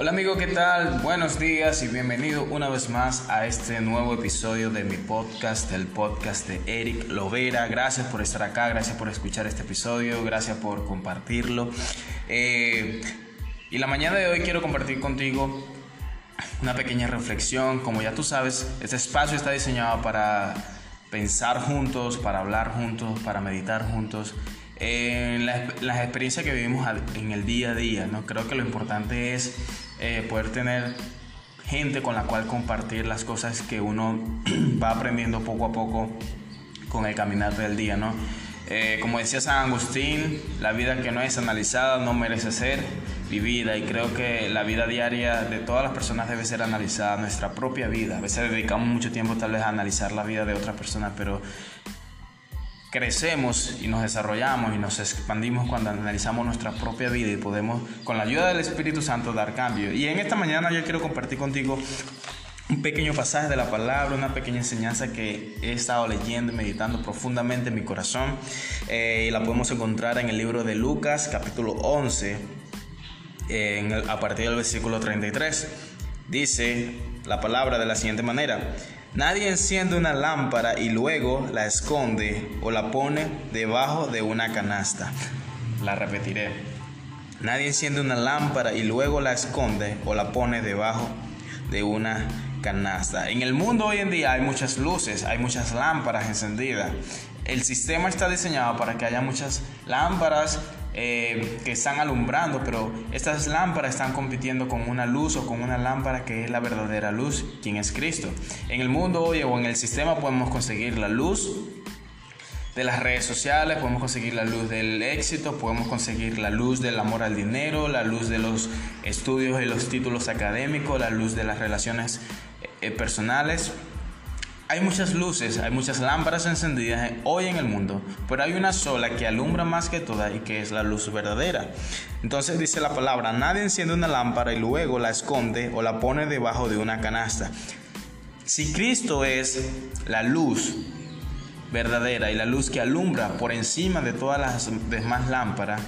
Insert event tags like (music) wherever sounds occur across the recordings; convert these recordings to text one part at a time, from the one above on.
Hola amigo, ¿qué tal? Buenos días y bienvenido una vez más a este nuevo episodio de mi podcast, el podcast de Eric Lovera. Gracias por estar acá, gracias por escuchar este episodio, gracias por compartirlo. Eh, y la mañana de hoy quiero compartir contigo una pequeña reflexión. Como ya tú sabes, este espacio está diseñado para pensar juntos, para hablar juntos, para meditar juntos en las, experiencias que vivimos en el día a día. ¿no? Creo que lo importante es eh, poder tener gente con la cual compartir las cosas que uno (clears throat) va aprendiendo poco a poco con el caminar del día. ¿no? Eh, como decía San Agustín, la vida que no es analizada no merece ser vivida y creo que la vida diaria de todas las personas debe ser analizada, nuestra propia vida. A veces dedicamos mucho tiempo tal vez a analizar la vida de otras personas, pero crecemos y nos desarrollamos y nos expandimos cuando analizamos nuestra propia vida y podemos con la ayuda del Espíritu Santo dar cambio. Y en esta mañana yo quiero compartir contigo un pequeño pasaje de la palabra, una pequeña enseñanza que he estado leyendo y meditando profundamente en mi corazón. Eh, y la podemos encontrar en el libro de Lucas capítulo 11, a partir del versículo 33. Dice la palabra de la siguiente manera. Nadie enciende una lámpara y luego la esconde o la pone debajo de una canasta. La repetiré. Nadie enciende una lámpara y luego la esconde o la pone debajo de una canasta. En el mundo hoy en día hay muchas luces, hay muchas lámparas encendidas. El sistema está diseñado para que haya muchas lámparas eh, que están alumbrando, pero estas lámparas están compitiendo con una luz o con una lámpara que es la verdadera luz, quien es Cristo. En el mundo hoy o en el sistema podemos conseguir la luz de las redes sociales, podemos conseguir la luz del éxito, podemos conseguir la luz del amor al dinero, la luz de los estudios y los títulos académicos, la luz de las relaciones eh, personales, hay muchas luces, hay muchas lámparas encendidas hoy en el mundo, pero hay una sola que alumbra más que todas y que es la luz verdadera. Entonces dice la palabra, nadie enciende una lámpara y luego la esconde o la pone debajo de una canasta. Si Cristo es la luz verdadera y la luz que alumbra por encima de todas las demás lámparas,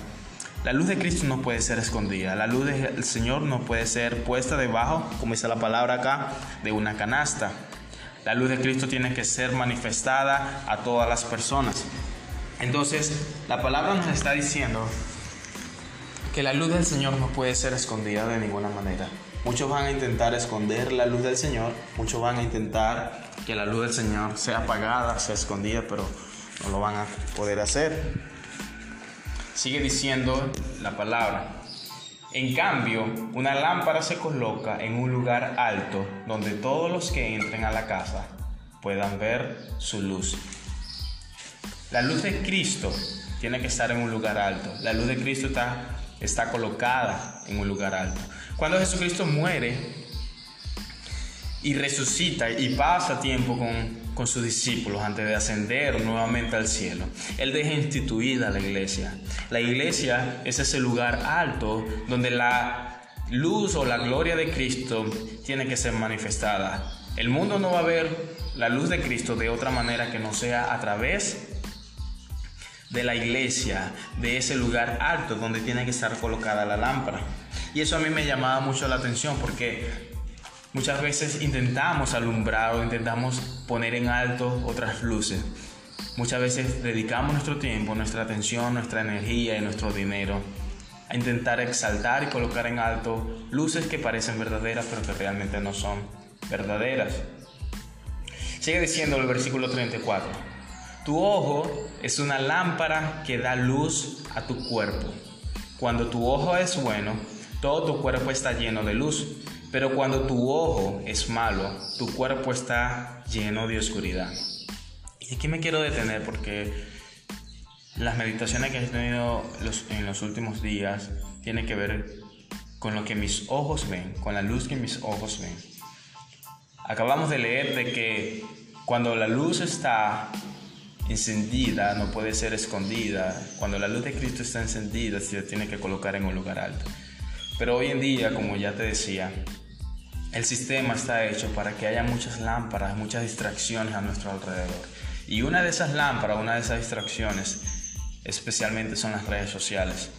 la luz de Cristo no puede ser escondida. La luz del Señor no puede ser puesta debajo, como dice la palabra acá, de una canasta. La luz de Cristo tiene que ser manifestada a todas las personas. Entonces, la palabra nos está diciendo que la luz del Señor no puede ser escondida de ninguna manera. Muchos van a intentar esconder la luz del Señor, muchos van a intentar que la luz del Señor sea apagada, sea escondida, pero no lo van a poder hacer. Sigue diciendo la palabra, en cambio, una lámpara se coloca en un lugar alto donde todos los que entren a la casa puedan ver su luz. La luz de Cristo tiene que estar en un lugar alto. La luz de Cristo está, está colocada en un lugar alto. Cuando Jesucristo muere y resucita y pasa tiempo con con sus discípulos antes de ascender nuevamente al cielo. Él deja instituida la iglesia. La iglesia es ese lugar alto donde la luz o la gloria de Cristo tiene que ser manifestada. El mundo no va a ver la luz de Cristo de otra manera que no sea a través de la iglesia, de ese lugar alto donde tiene que estar colocada la lámpara. Y eso a mí me llamaba mucho la atención porque Muchas veces intentamos alumbrar o intentamos poner en alto otras luces. Muchas veces dedicamos nuestro tiempo, nuestra atención, nuestra energía y nuestro dinero a intentar exaltar y colocar en alto luces que parecen verdaderas pero que realmente no son verdaderas. Sigue diciendo el versículo 34. Tu ojo es una lámpara que da luz a tu cuerpo. Cuando tu ojo es bueno, todo tu cuerpo está lleno de luz. Pero cuando tu ojo es malo, tu cuerpo está lleno de oscuridad. Y aquí me quiero detener porque las meditaciones que he tenido en los últimos días tienen que ver con lo que mis ojos ven, con la luz que mis ojos ven. Acabamos de leer de que cuando la luz está encendida no puede ser escondida. Cuando la luz de Cristo está encendida se tiene que colocar en un lugar alto. Pero hoy en día, como ya te decía, el sistema está hecho para que haya muchas lámparas, muchas distracciones a nuestro alrededor. Y una de esas lámparas, una de esas distracciones, especialmente son las redes sociales.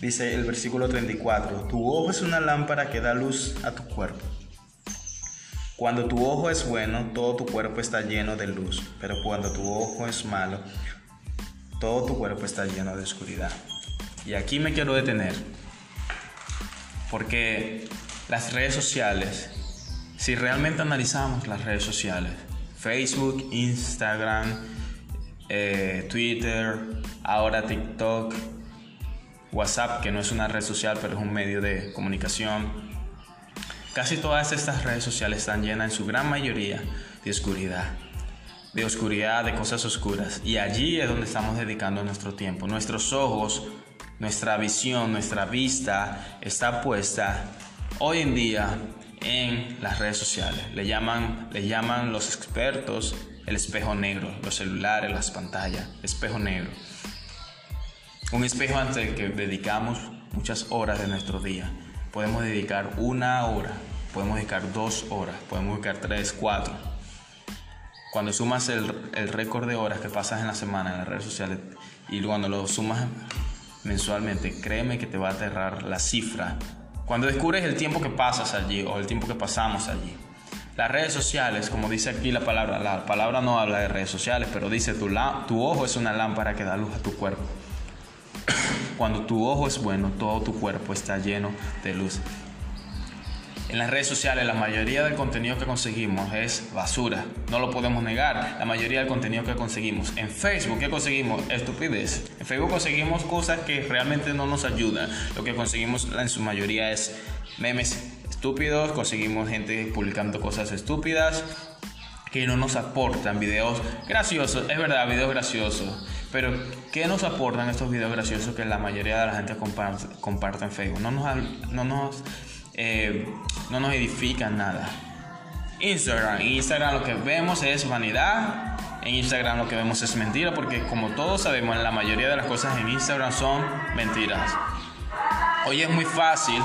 Dice el versículo 34, tu ojo es una lámpara que da luz a tu cuerpo. Cuando tu ojo es bueno, todo tu cuerpo está lleno de luz, pero cuando tu ojo es malo, todo tu cuerpo está lleno de oscuridad. Y aquí me quiero detener, porque las redes sociales, si realmente analizamos las redes sociales, Facebook, Instagram, eh, Twitter, ahora TikTok, WhatsApp, que no es una red social, pero es un medio de comunicación. Casi todas estas redes sociales están llenas en su gran mayoría de oscuridad, de oscuridad, de cosas oscuras. Y allí es donde estamos dedicando nuestro tiempo. Nuestros ojos, nuestra visión, nuestra vista está puesta hoy en día en las redes sociales. Le llaman, llaman los expertos el espejo negro, los celulares, las pantallas, espejo negro. Un espejo ante el que dedicamos muchas horas de nuestro día. Podemos dedicar una hora, podemos dedicar dos horas, podemos dedicar tres, cuatro. Cuando sumas el, el récord de horas que pasas en la semana en las redes sociales y cuando lo sumas mensualmente, créeme que te va a aterrar la cifra. Cuando descubres el tiempo que pasas allí o el tiempo que pasamos allí. Las redes sociales, como dice aquí la palabra, la palabra no habla de redes sociales, pero dice tu, tu ojo es una lámpara que da luz a tu cuerpo. (coughs) Cuando tu ojo es bueno, todo tu cuerpo está lleno de luz. En las redes sociales la mayoría del contenido que conseguimos es basura, no lo podemos negar. La mayoría del contenido que conseguimos. En Facebook, ¿qué conseguimos? Estupidez. En Facebook conseguimos cosas que realmente no nos ayudan. Lo que conseguimos en su mayoría es memes estúpidos, conseguimos gente publicando cosas estúpidas que no nos aportan videos graciosos. Es verdad, videos graciosos pero, ¿qué nos aportan estos videos graciosos que la mayoría de la gente comparte, en Facebook? No nos, no nos, eh, no nos edifican nada. Instagram. Instagram lo que vemos es vanidad. En Instagram lo que vemos es mentira, porque como todos sabemos, la mayoría de las cosas en Instagram son mentiras. Hoy es muy fácil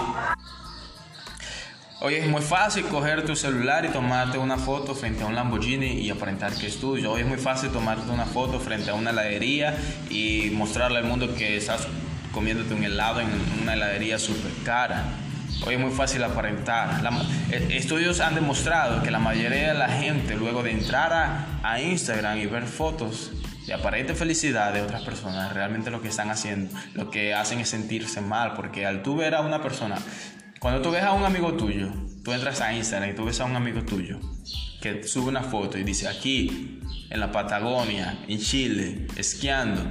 Hoy es muy fácil coger tu celular y tomarte una foto frente a un Lamborghini y aparentar que es tuyo. Hoy es muy fácil tomarte una foto frente a una heladería y mostrarle al mundo que estás comiéndote un helado en una heladería súper cara. Hoy es muy fácil aparentar. Eh, estudios han demostrado que la mayoría de la gente luego de entrar a, a Instagram y ver fotos de aparente felicidad de otras personas, realmente lo que están haciendo, lo que hacen es sentirse mal, porque al tú ver a una persona cuando tú ves a un amigo tuyo, tú entras a Instagram y tú ves a un amigo tuyo que sube una foto y dice aquí, en la Patagonia, en Chile, esquiando.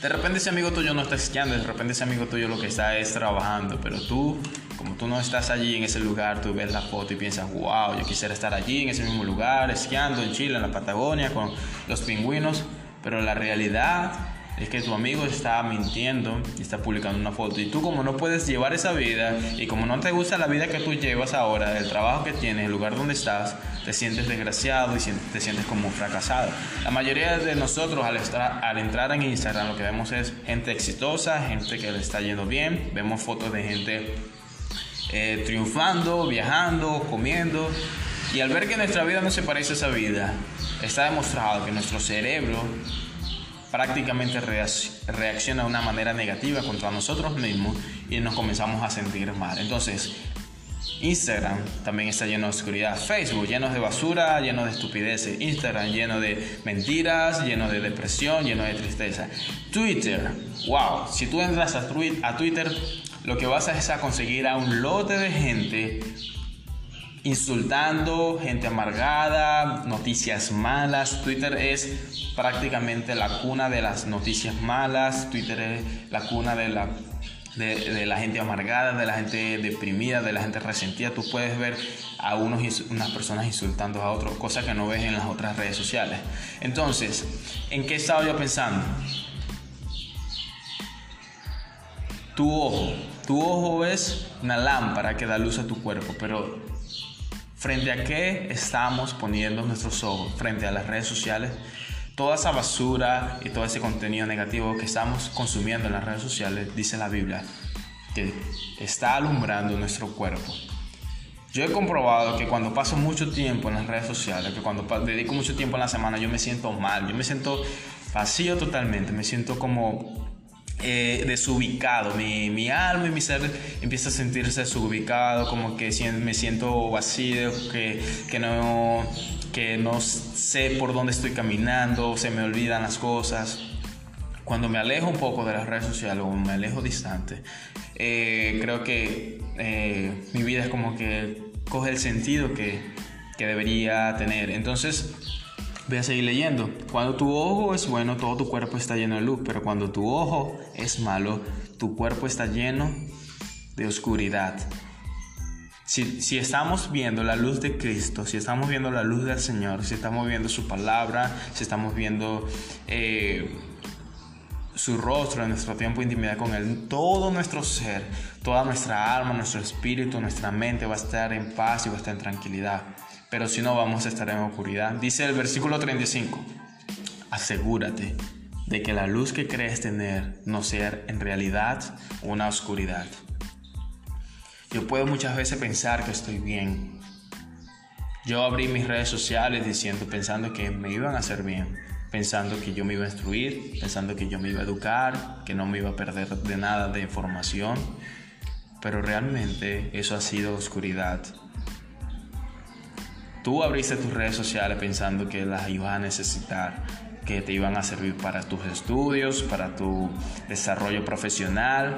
De repente ese amigo tuyo no está esquiando, de repente ese amigo tuyo lo que está es trabajando, pero tú, como tú no estás allí en ese lugar, tú ves la foto y piensas, wow, yo quisiera estar allí en ese mismo lugar, esquiando en Chile, en la Patagonia, con los pingüinos, pero la realidad es que tu amigo está mintiendo y está publicando una foto. Y tú como no puedes llevar esa vida y como no te gusta la vida que tú llevas ahora, el trabajo que tienes, el lugar donde estás, te sientes desgraciado y te sientes como fracasado. La mayoría de nosotros al, al entrar en Instagram lo que vemos es gente exitosa, gente que le está yendo bien, vemos fotos de gente eh, triunfando, viajando, comiendo. Y al ver que nuestra vida no se parece a esa vida, está demostrado que nuestro cerebro prácticamente reacciona de una manera negativa contra nosotros mismos y nos comenzamos a sentir mal. Entonces, Instagram también está lleno de oscuridad. Facebook lleno de basura, lleno de estupideces. Instagram lleno de mentiras, lleno de depresión, lleno de tristeza. Twitter, wow, si tú entras a, Twitter, lo que vas a es a conseguir a un lote de gente insultando, gente amargada, noticias malas. Twitter es prácticamente la cuna de las noticias malas. Twitter es la cuna de la, de, la gente amargada, de la gente deprimida, de la gente resentida. Tú puedes ver a unos, unas personas insultando a otros, cosa que no ves en las otras redes sociales. Entonces, ¿en qué estaba yo pensando? Tu ojo. Tu ojo es una lámpara que da luz a tu cuerpo, pero ¿Frente a qué estamos poniendo nuestros ojos? Frente a las redes sociales. Toda esa basura y todo ese contenido negativo que estamos consumiendo en las redes sociales, dice la Biblia, que está alumbrando nuestro cuerpo. Yo he comprobado que cuando paso mucho tiempo en las redes sociales, que cuando dedico mucho tiempo en la semana, yo me siento mal, yo me siento vacío totalmente, me siento como eh, desubicado. Mi, mi, alma y mi ser empieza a sentirse desubicado, como que me siento vacío, que, que, no, que no sé por dónde estoy caminando, se me olvidan las cosas. Cuando me alejo un poco de las redes sociales o me alejo distante, eh, creo que eh, mi vida es como que coge el sentido que, que debería tener. Entonces, Voy a seguir leyendo. Cuando tu ojo es bueno, todo tu cuerpo está lleno de luz, pero cuando tu ojo es malo, tu cuerpo está lleno de oscuridad. Si, si, estamos viendo la luz de Cristo, si estamos viendo la luz del Señor, si estamos viendo su palabra, si estamos viendo eh, su rostro en nuestro tiempo de intimidad con Él, todo nuestro ser, toda nuestra alma, nuestro espíritu, nuestra mente va a estar en paz y va a estar en tranquilidad pero si no vamos a estar en oscuridad. Dice el versículo 35, asegúrate de que la luz que crees tener no sea en realidad una oscuridad. Yo puedo muchas veces pensar que estoy bien. Yo abrí mis redes sociales diciendo, pensando que me iban a hacer bien, pensando que yo me iba a instruir, pensando que yo me iba a educar, que no me iba a perder de nada de información, pero realmente eso ha sido oscuridad. Tú abriste tus redes sociales pensando que las ibas a necesitar, que te iban a servir para tus estudios, para tu desarrollo profesional,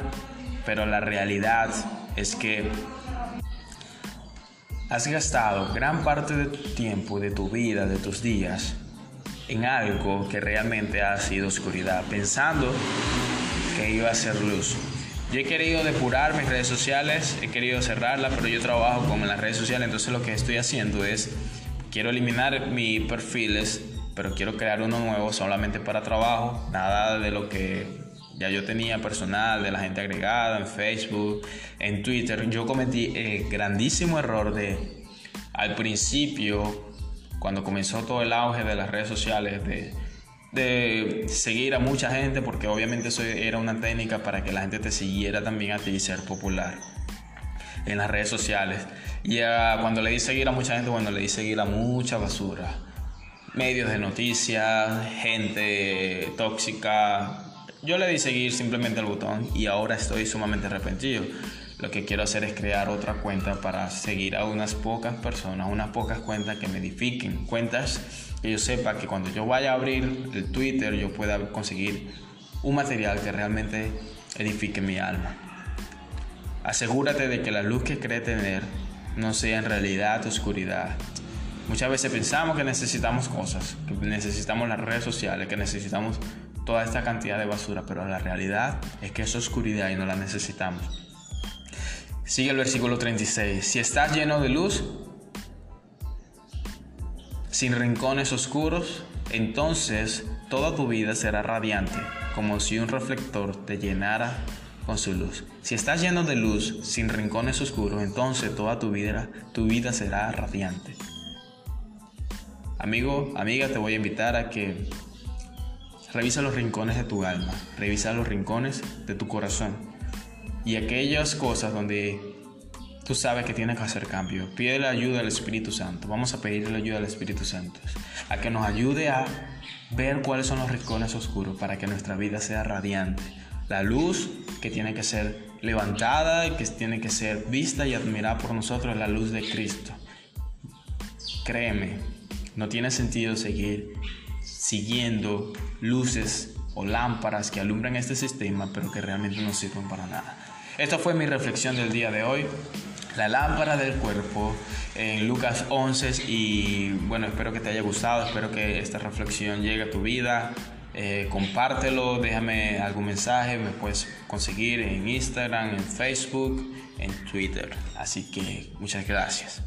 pero la realidad es que has gastado gran parte de tu tiempo, de tu vida, de tus días en algo que realmente ha sido oscuridad, pensando que iba a ser luz. Yo he querido depurar mis redes sociales, he querido cerrarlas, pero yo trabajo con las redes sociales, entonces lo que estoy haciendo es, quiero eliminar mis perfiles, pero quiero crear uno nuevo solamente para trabajo, nada de lo que ya yo tenía personal, de la gente agregada en Facebook, en Twitter. Yo cometí el grandísimo error de, al principio, cuando comenzó todo el auge de las redes sociales, de de seguir a mucha gente, porque obviamente eso era una técnica para que la gente te siguiera también a ti y ser popular en las redes sociales. Y cuando le di seguir a mucha gente, bueno, le di seguir a mucha basura. Medios de noticias, gente tóxica. Yo le di seguir simplemente al botón y ahora estoy sumamente arrepentido. Lo que quiero hacer es crear otra cuenta para seguir a unas pocas personas, unas pocas cuentas que me edifiquen, cuentas que yo sepa que cuando yo vaya a abrir el Twitter yo pueda conseguir un material que realmente edifique mi alma. Asegúrate de que la luz que cree tener no sea en realidad oscuridad. Muchas veces pensamos que necesitamos cosas, que necesitamos las redes sociales, que necesitamos toda esta cantidad de basura, pero la realidad es que es oscuridad y no la necesitamos. Sigue el versículo 36. Si estás lleno de luz, sin rincones oscuros, entonces toda tu vida será radiante, como si un reflector te llenara con su luz. Si estás lleno de luz, sin rincones oscuros, entonces toda tu vida, tu vida será radiante. Amigo, amiga, te voy a invitar a que revisa los rincones de tu alma, revisa los rincones de tu corazón y aquellas cosas donde tú sabes que tienes que hacer cambio. Pide la ayuda del Espíritu Santo. Vamos a pedirle la ayuda del Espíritu Santo. A que nos ayude a ver cuáles son los rincones oscuros para que nuestra vida sea radiante. La luz que tiene que ser levantada que tiene que ser vista y admirada por nosotros la luz de Cristo. Créeme, no tiene sentido seguir siguiendo luces o lámparas que alumbran este sistema pero que realmente no sirven para nada. Esta fue mi reflexión del día de hoy la lámpara del cuerpo en Lucas 11 y bueno, espero que te haya gustado, espero que esta reflexión llegue a tu vida. Eh, compártelo, déjame algún mensaje, me puedes conseguir en Instagram, en Facebook, en Twitter. Así que muchas gracias.